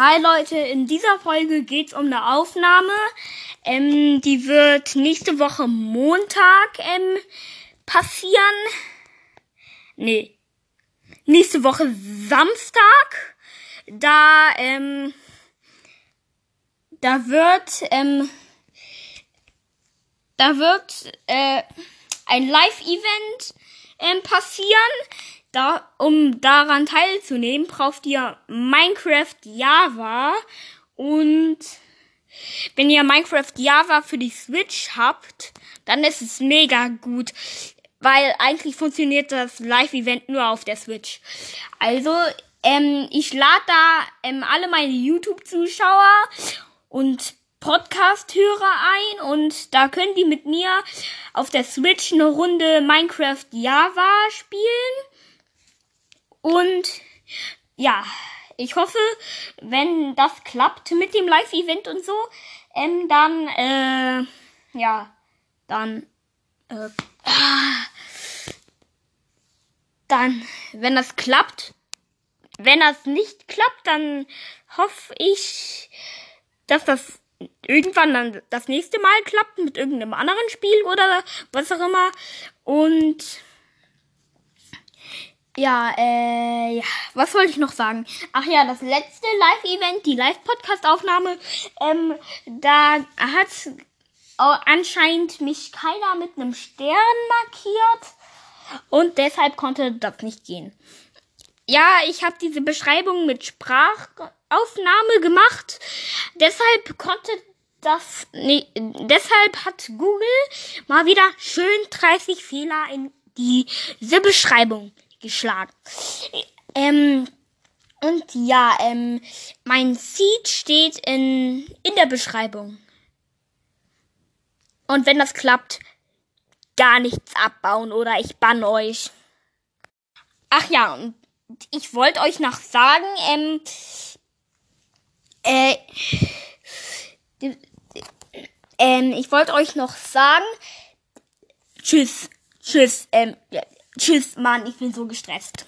Hi Leute, in dieser Folge geht's um eine Aufnahme. Ähm, die wird nächste Woche Montag ähm, passieren. Nee. Nächste Woche Samstag. Da, ähm, da wird, ähm, da wird äh, ein Live-Event ähm, passieren. Da, um daran teilzunehmen, braucht ihr Minecraft Java und wenn ihr Minecraft Java für die Switch habt, dann ist es mega gut, weil eigentlich funktioniert das Live-Event nur auf der Switch. Also, ähm, ich lade da ähm, alle meine YouTube-Zuschauer und Podcast-Hörer ein und da können die mit mir auf der Switch eine Runde Minecraft Java spielen. Und ja, ich hoffe, wenn das klappt mit dem Live-Event und so, ähm, dann, äh, ja, dann, äh, dann, wenn das klappt, wenn das nicht klappt, dann hoffe ich, dass das irgendwann dann das nächste Mal klappt mit irgendeinem anderen Spiel oder was auch immer. Und ja, äh, ja, was wollte ich noch sagen? Ach ja, das letzte Live-Event, die Live-Podcast-Aufnahme, ähm, da hat anscheinend mich keiner mit einem Stern markiert und deshalb konnte das nicht gehen. Ja, ich habe diese Beschreibung mit Sprachaufnahme gemacht, deshalb konnte das, nee, deshalb hat Google mal wieder schön 30 Fehler in diese Beschreibung geschlagen. Ähm, und ja, ähm, mein Seed steht in, in der Beschreibung. Und wenn das klappt, gar nichts abbauen oder ich bann euch. Ach ja, und ich wollte euch noch sagen, ähm, äh, ähm, ich wollte euch noch sagen, tschüss, tschüss, ähm, ja. Tschüss, Mann, ich bin so gestresst.